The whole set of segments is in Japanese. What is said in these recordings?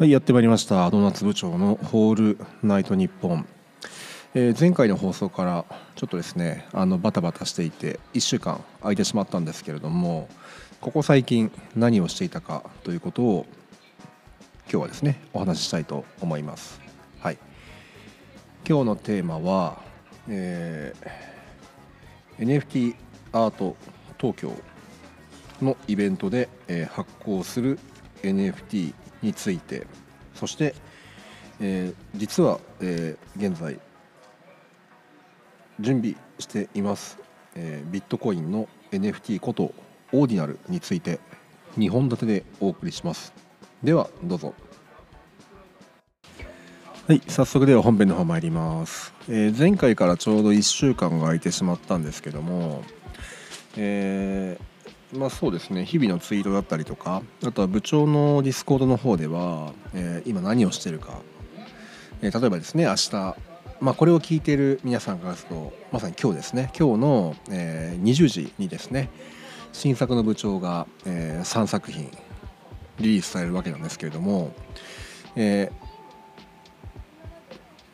はいやってまいりました。ドーナツ部長のホールナイトニッポン、えー前回の放送からちょっとですねあのバタバタしていて1週間空いてしまったんですけれどもここ最近何をしていたかということを今日はですねお話ししたいと思います。はい。今日のテーマは、えー NFT アート東京のイベントで、えー発行する NFT について。そして、えー実は、えー現在準備しています、えービットコインの NFT ことオーディナルについて2本立てでお送りします。ではどうぞ。はい早速では本編の方参ります、えー前回からちょうど1週間が空いてしまったんですけどもえーまあそうですね。日々のツイートだったりとかあとは部長のディスコードの方では、えー今何をしてるか、えー例えばですね明日まあこれを聞いている皆さんからするとまさに今日ですね。今日の、えー20時にですね新作の部長が、え3作品リリースされるわけなんですけれども、えー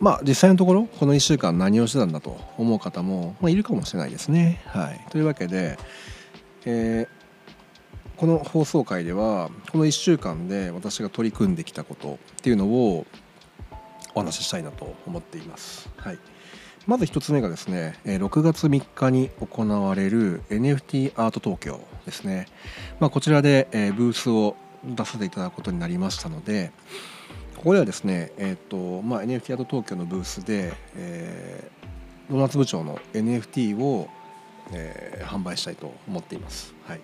まあ実際のところこの1週間何をしてたんだと思う方も、まあ、いるかもしれないですね。はい、というわけで、えーこの放送回ではこの1週間で私が取り組んできたことっていうのをお話ししたいなと思っています。はい、まず1つ目がですね6月3日に行われる NFT アート東京ですね、まあ、こちらでブースを出させていただくことになりましたのでここではですね、えーとまあ、NFT アート東京のブースで、えー、ドーナツ部長の NFT を、えー販売したいと思っています。はい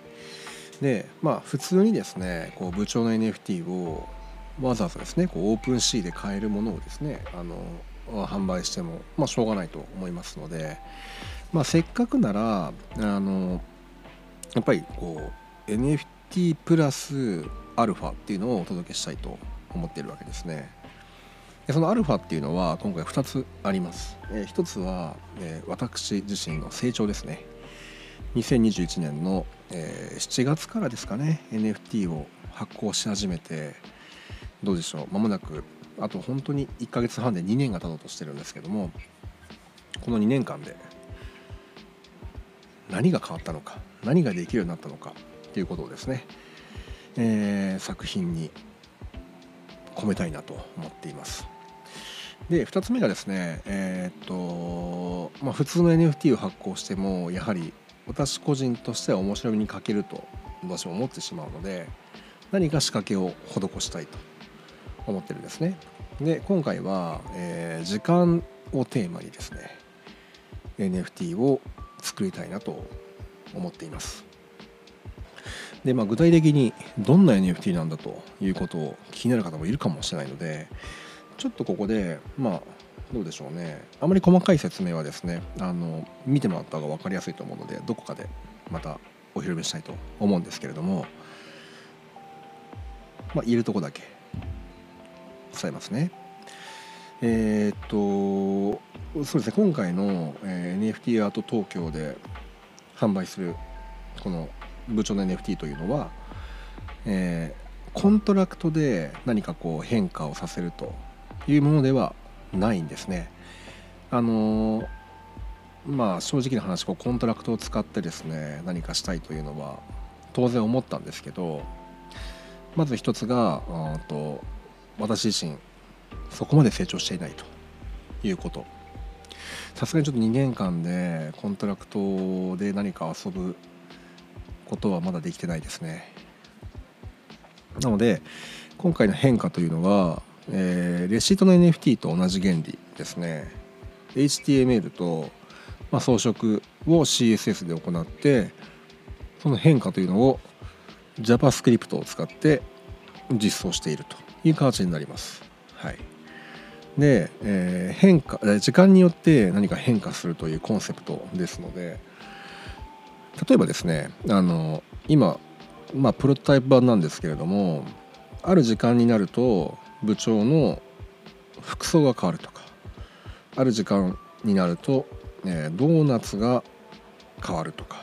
でまあ普通にですねこう部長の NFT をわざわざですねこうオープンシーで買えるものをですねあの販売しても、まあ、しょうがないと思いますので、まあ、せっかくならあのやっぱりこう NFT プラスアルファっていうのをお届けしたいと思っているわけですね。でそのアルファっていうのは今回2つあります。えー一つは、えー私自身の成長ですね。2021年の、えー7月からですかね NFT を発行し始めてどうでしょう間もなくあと本当に1ヶ月半で2年が経とうとしてるんですけどもこの2年間で何が変わったのか何ができるようになったのかっていうことをですね、えー作品に込めたいなと思っています。で2つ目がですねえーっとまあ普通の NFT を発行してもやはり私個人としては面白みに欠けると私も思ってしまうので何か仕掛けを施したいと思ってるんですね。で今回は、えー時間をテーマにですね NFT を作りたいなと思っています。でまあ、具体的にどんな NFT なんだということを気になる方もいるかもしれないのでちょっとここでまあどうでしょうね。あまり細かい説明はですねあの見てもらった方が分かりやすいと思うのでどこかでまたお披露目したいと思うんですけれどもまあ言えるとこだけ伝えますね。えーっとそうですね。今回の、えー NFT アート東京で販売するこの部長の NFT というのは、えーコントラクトで何かこう変化をさせるというものではないんですね。あのーまあ正直な話こうコントラクトを使ってですね何かしたいというのは当然思ったんですけどまず一つがと私自身そこまで成長していないということさすがにちょっと2年間でコントラクトで何か遊ぶことはまだできてないですね。なので今回の変化というのは、えーレシートの NFT と同じ原理ですね。HTML と、まあ、装飾を CSS で行ってその変化というのを JavaScript を使って実装しているという形になります。はい、で、えー変化時間によって何か変化するというコンセプトですので例えばですねあの今、まあ、プロトタイプ版なんですけれどもある時間になると部長の服装が変わるとかある時間になると、えードーナツが変わるとか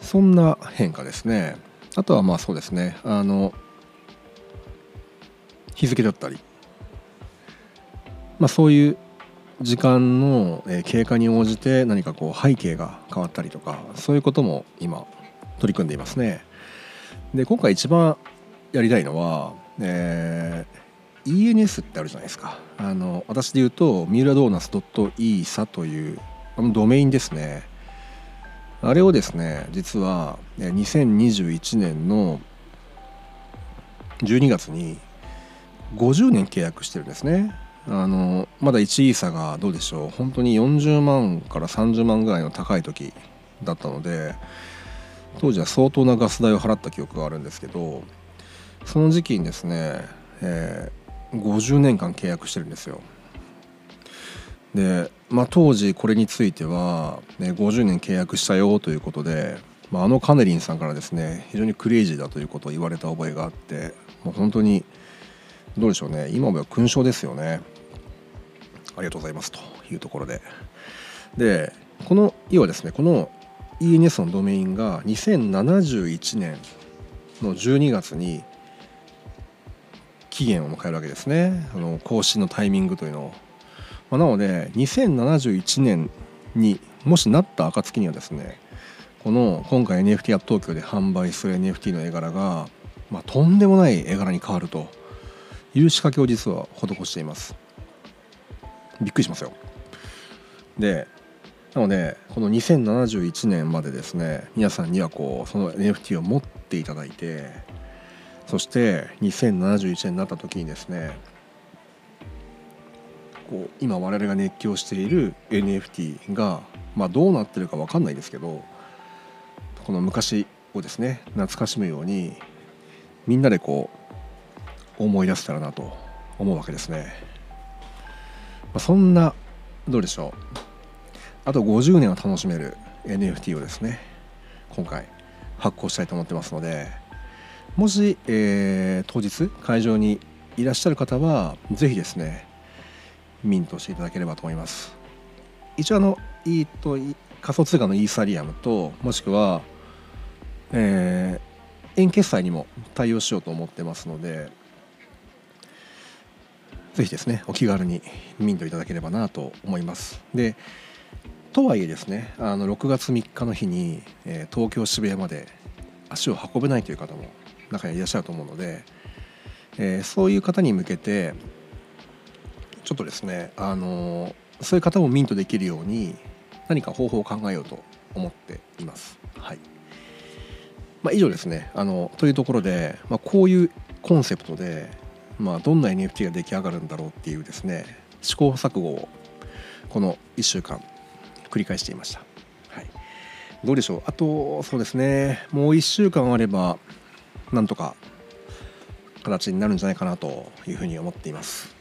そんな変化ですね。あとはまあそうですね。あの日付だったり、まあ、そういう時間の経過に応じて何かこう背景が変わったりとかそういうことも今取り組んでいますね。で今回一番やりたいのは、えー、ENS ってあるじゃないですか。あの私で言うと三浦ドーナツ .ESA というあのドメインですね。あれをですね実は2021年の12月に50年契約してるんですね。あのまだ1イーサがどうでしょう。本当に40万から30万ぐらいの高い時だったので当時は相当なガス代を払った記憶があるんですけどその時期にですね、えー、50年間契約してるんですよ。で、まあ、当時これについては、ね、50年契約したよということで、まあ、あのカネリンさんからですね非常にクレイジーだということを言われた覚えがあってもう本当にどうでしょうね。今も勲章ですよね。ありがとうございますと。いうところで。でこの要はですねこの ENS のドメインが2071年の12月に期限を迎えるわけですね。あの更新のタイミングというのを、まあ、なので2071年にもしなった暁にはですねこの今回 NFT アット東京で販売する NFT の絵柄が、まあ、とんでもない絵柄に変わると。いう仕掛けを実は施しています。びっくりしますよ。でなのでこの2071年までですね皆さんにはこうその NFT を持っていただいてそして2071年になった時にですねこう今我々が熱狂している NFT が、まあ、どうなってるか分かんないですけどこの昔をですね懐かしむようにみんなでこう思い出せたらなと思うわけですね。まあ、そんなどうでしょうあと50年は楽しめる NFT をですね今回発行したいと思ってますのでもし、えー、当日会場にいらっしゃる方は是非ですねミントしていただければと思います一応あのいいと仮想通貨のイーサリアムともしくは、えー、円決済にも対応しようと思ってますのでぜひですねお気軽にミントいただければなと思いますでとはいえですねあの6月3日の日に、えー、東京渋谷まで足を運べないという方も中にいらっしゃると思うので、えー、そういう方に向けてちょっとですねあのそういう方もミントできるように何か方法を考えようと思っています。はいまあ、以上ですねあのというところで、まあ、こういうコンセプトで、まあ、どんな NFT が出来上がるんだろうっていうですね試行錯誤をこの1週間繰り返していました、はい、どうでしょう？あとそうですね。もう1週間あればなんとか形になるんじゃないかなというふうに思っています。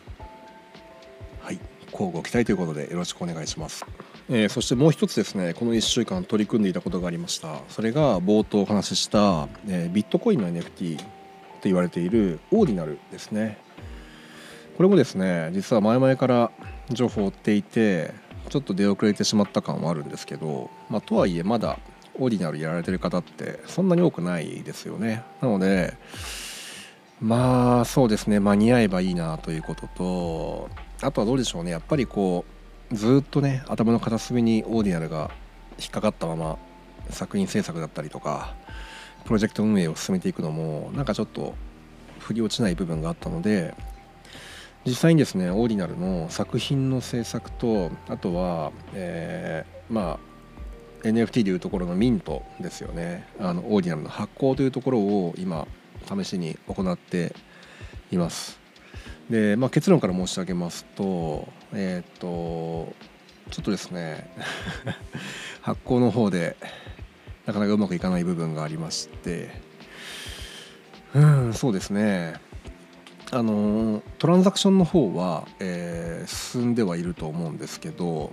はい。交互期待ということでよろしくお願いします。えー、そしてもう一つですねこの1週間取り組んでいたことがありました。それが冒頭お話しした、えー、ビットコインの NFT 言われているオーディナルですね。これもですね実は前々から情報を追っていてちょっと出遅れてしまった感はあるんですけど、まあ、とはいえまだオーディナルやられてる方ってそんなに多くないですよね。なのでまあそうですね。間に合えばいいなということとあとはどうでしょうね。やっぱりこうずっとね頭の片隅にオーディナルが引っかかったまま作品制作だったりとかプロジェクト運営を進めていくのもなんかちょっと振り落ちない部分があったので実際にですねオーディナルの作品の制作とあとは、えー、まあ NFT でいうところのミントですよね。あのオーディナルの発行というところを今試しに行っています。で、まあ、結論から申し上げますとえっ、とちょっとですね 発行の方でなかなかうまくいかない部分がありまして。うんそうですね。あのトランザクションの方は、えー、進んではいると思うんですけど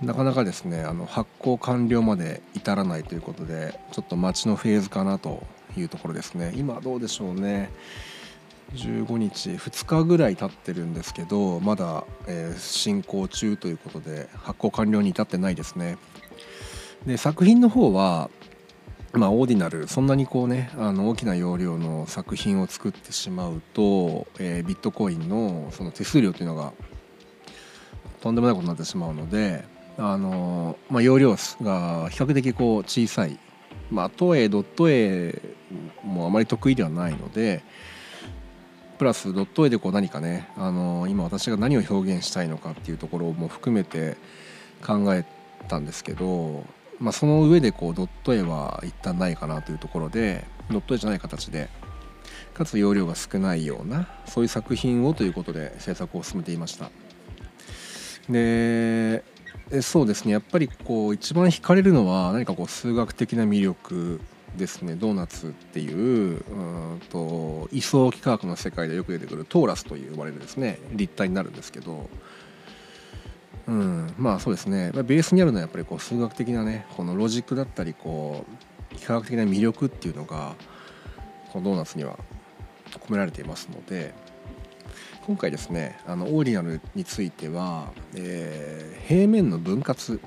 なかなかですねあの発行完了まで至らないということでちょっと待ちのフェーズかなというところですね。今どうでしょうね。15日2日ぐらい経ってるんですけどまだ、えー、進行中ということで発行完了に至ってないですね。で作品の方はまあオーディナルそんなにこうねあの大きな容量の作品を作ってしまうと、えー、ビットコインのその手数料というのがとんでもないことになってしまうのであの、まあ、容量が比較的こう小さい、まあ、とはいえドット A もあまり得意ではないのでプラスドット A でこう何かねあの今私が何を表現したいのかっていうところも含めて考えたんですけど、まあ、その上でこうドット絵は一旦ないかなというところでドット絵じゃない形でかつ容量が少ないようなそういう作品をということで制作を進めていました。でそうですね。やっぱりこう一番惹かれるのは何かこう数学的な魅力ですね。ドーナツっていううんと位相幾何学の世界でよく出てくるトーラスと呼ばれるですね立体になるんですけどうん、まあそうですね。ベースにあるのはやっぱりこう数学的なねこのロジックだったりこう幾何学的な魅力っていうのがこのドーナツには込められていますので今回ですねあのオーディナルについては、えー、平面の分割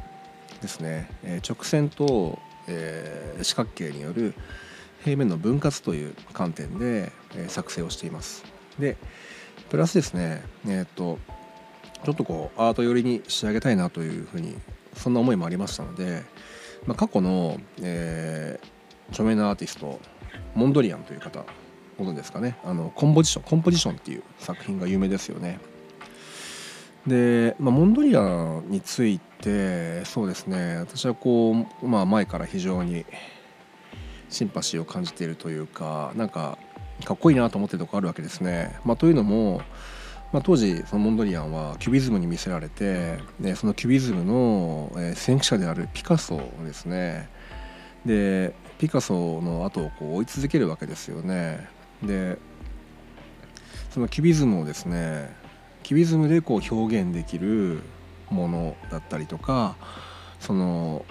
ですね、えー、直線と、えー、四角形による平面の分割という観点で、えー、作成をしています。でプラスですねえっ、とちょっとこうアート寄りに仕上げたいなというふうにそんな思いもありましたので、まあ、過去の、えー、著名なアーティストモンドリアンという方ご存ですかねあのコンポジションコンポジションっていう作品が有名ですよね。で、まあ、モンドリアンについてそうですね私はこう、まあ、前から非常にシンパシーを感じているというかなんかかっこいいなと思ってるとこあるわけですね。まあ、というのもまあ、当時そのモンドリアンはキュビズムに魅せられてでそのキュビズムの、先駆者であるピカソですね。でピカソの後をこう追い続けるわけですよね。でそのキュビズムをですねキュビズムでこう表現できるものだったりとかその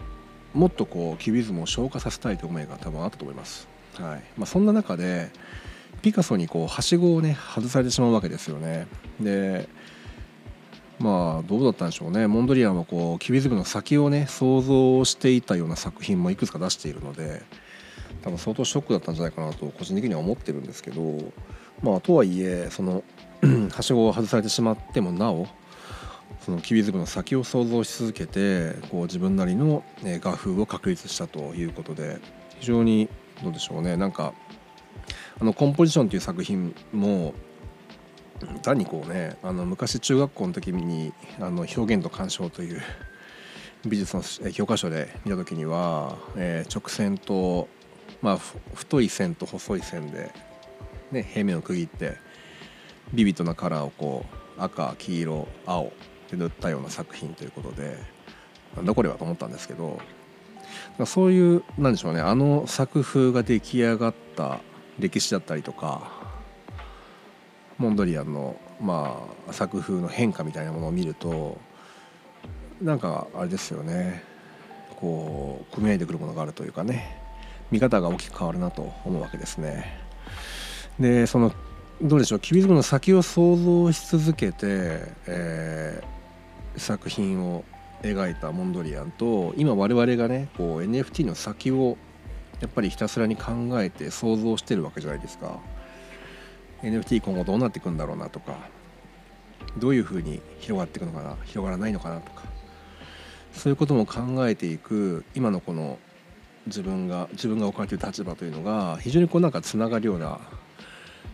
もっとこうキュビズムを消化させたいという思いが多分あったと思います。はい。まあ、そんな中でピカソにこうはしごをね外されてしまうわけですよね。でまあどうだったんでしょうねモンドリアンはこうキュビズムの先をね想像していたような作品もいくつか出しているので多分相当ショックだったんじゃないかなと個人的には思ってるんですけどまあとはいえその はしごを外されてしまってもなおそのキビズムの先を想像し続けてこう自分なりの、画風を確立したということで非常にどうでしょうねなんかあのコンポジションという作品も単にこうねあの昔中学校の時にあの表現と鑑賞という 美術の教科書で見た時には、えー、直線と、まあ、太い線と細い線で、ね、平面を区切ってビビッドなカラーをこう赤黄色青で塗ったような作品ということでなんだこれはと思ったんですけどそういうなんでしょうねあの作風が出来上がった歴史だったりとかモンドリアンの、まあ、作風の変化みたいなものを見るとなんかあれですよね。こう組み合えてくるものがあるというかね。見方が大きく変わるなと思うわけですね。でそのどうでしょう。キュビズムの先を想像し続けて、えー、作品を描いたモンドリアンと今我々がねこう NFT の先をやっぱりひたすらに考えて想像してるわけじゃないですか。NFT 今後どうなっていくんだろうなとか。どういうふうに広がっていくのかな。広がらないのかなとか。そういうことも考えていく今のこの自分が自分が置かれている立場というのが非常にこうなんかつながるような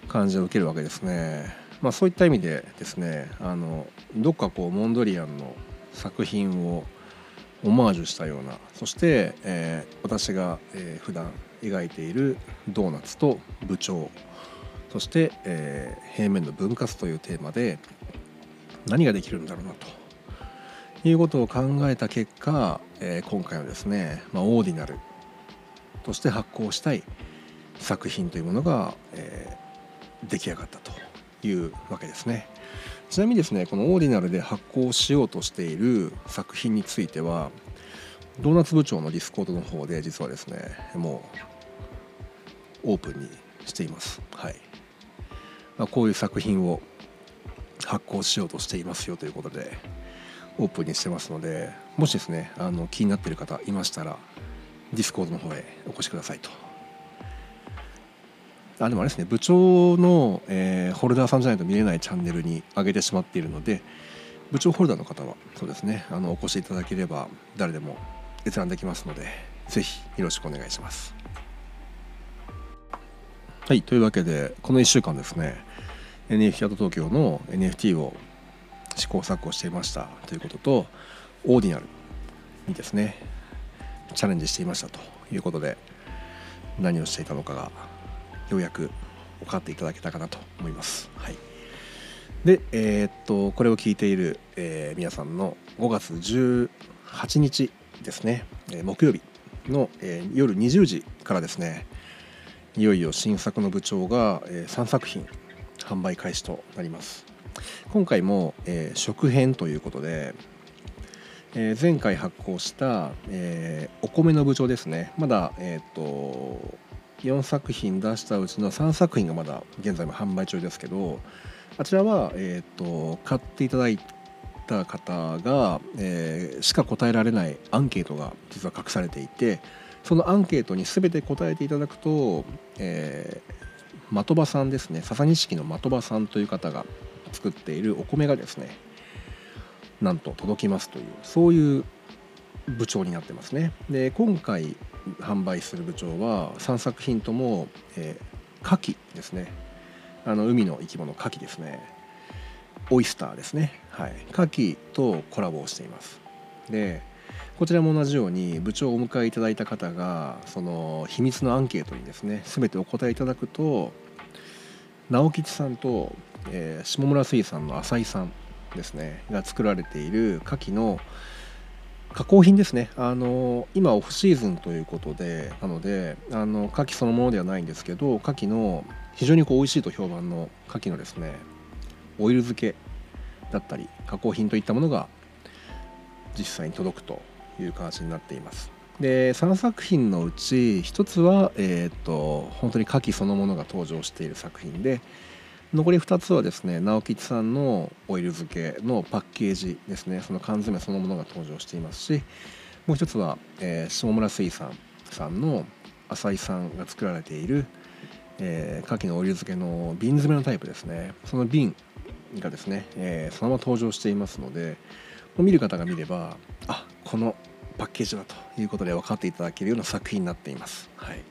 感じを受けるわけですね。まあ、そういった意味でですねあのどっかこうモンドリアンの作品をオマージュしたようなそして、えー、私が、えー、普段描いているドーナツと部長そして、えー、平面の分割というテーマで何ができるんだろうなということを考えた結果、えー、今回はですね、まあ、オーディナルとして発行したい作品というものが、えー、出来上がったというわけですね。ちなみにですねこのオーディナルで発行しようとしている作品についてはドーナツ部長のディスコードの方で実はですねもうオープンにしています。はい、まあ、こういう作品を発行しようとしていますよということでオープンにしてますのでもしですねあの気になってる方いましたらディスコードの方へお越しくださいと。あでもあれですね部長の、えー、ホルダーさんじゃないと見れないチャンネルに上げてしまっているので部長ホルダーの方はそうですねあのお越しいただければ誰でも閲覧できますのでぜひよろしくお願いします。はいというわけでこの1週間ですね NFT アート東京の NFT を試行錯誤していましたということとオーディナルにですねチャレンジしていましたということで何をしていたのかがようやく分かっていただけたかなと思います。はい、で、えー、っとこれを聞いている、えー、皆さんの5月18日ですね、えー、木曜日の、えー、夜20時からですね。いよいよ新作の部長が、えー、3作品販売開始となります。今回も、えー、食編ということで、えー、前回発行した、えー、お米の部長ですね。まだ、えーと4作品出したうちの3作品がまだ現在も販売中ですけどあちらは、えーと、買っていただいた方が、えー、しか答えられないアンケートが実は隠されていてそのアンケートに全て答えていただくと、えー、的場さんですね笹錦の的場さんという方が作っているお米がですねなんと届きますというそういう部長になってますね。で今回販売する部長は3作品とも、えー、牡蠣ですね。あの海の生き物牡蠣ですね。オイスターですね。はい。牡蠣とコラボをしています。でこちらも同じように部長をお迎えいただいた方がその秘密のアンケートにですね全てお答えいただくと直吉さんと、えー、下村水産の浅井さんですねが作られている牡蠣の加工品ですね。あの今オフシーズンということでなのであの牡蠣そのものではないんですけど牡蠣の非常にこう美味しいと評判の牡蠣のですねオイル漬けだったり加工品といったものが実際に届くという形になっています。で3作品のうち1つは、えーと、と本当に牡蠣そのものが登場している作品で残り2つはですね直吉さんのオイル漬けのパッケージですね。その缶詰そのものが登場していますしもう一つは、えー、下村水産さんの浅井さんが作られている、えー、牡蠣のオイル漬けの瓶詰めのタイプですね。その瓶がですね、えー、そのまま登場していますので見る方が見ればあこのパッケージだということで分かっていただけるような作品になっています。はい、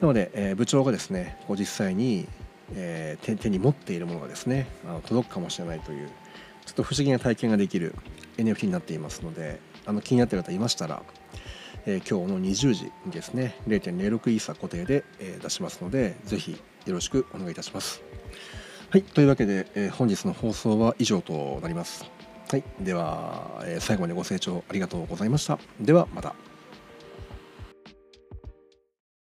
なので、えー、部長がですねこう実際にえー、手に持っているものがですねあの届くかもしれないというちょっと不思議な体験ができる NFT になっていますのであの気になっている方いましたら、えー、今日の20時にですね0.06イーサ固定で、えー、出しますのでぜひよろしくお願いいたします。はいというわけで、えー、本日の放送は以上となります。はい、では、えー、最後までご清聴ありがとうございました。ではまた。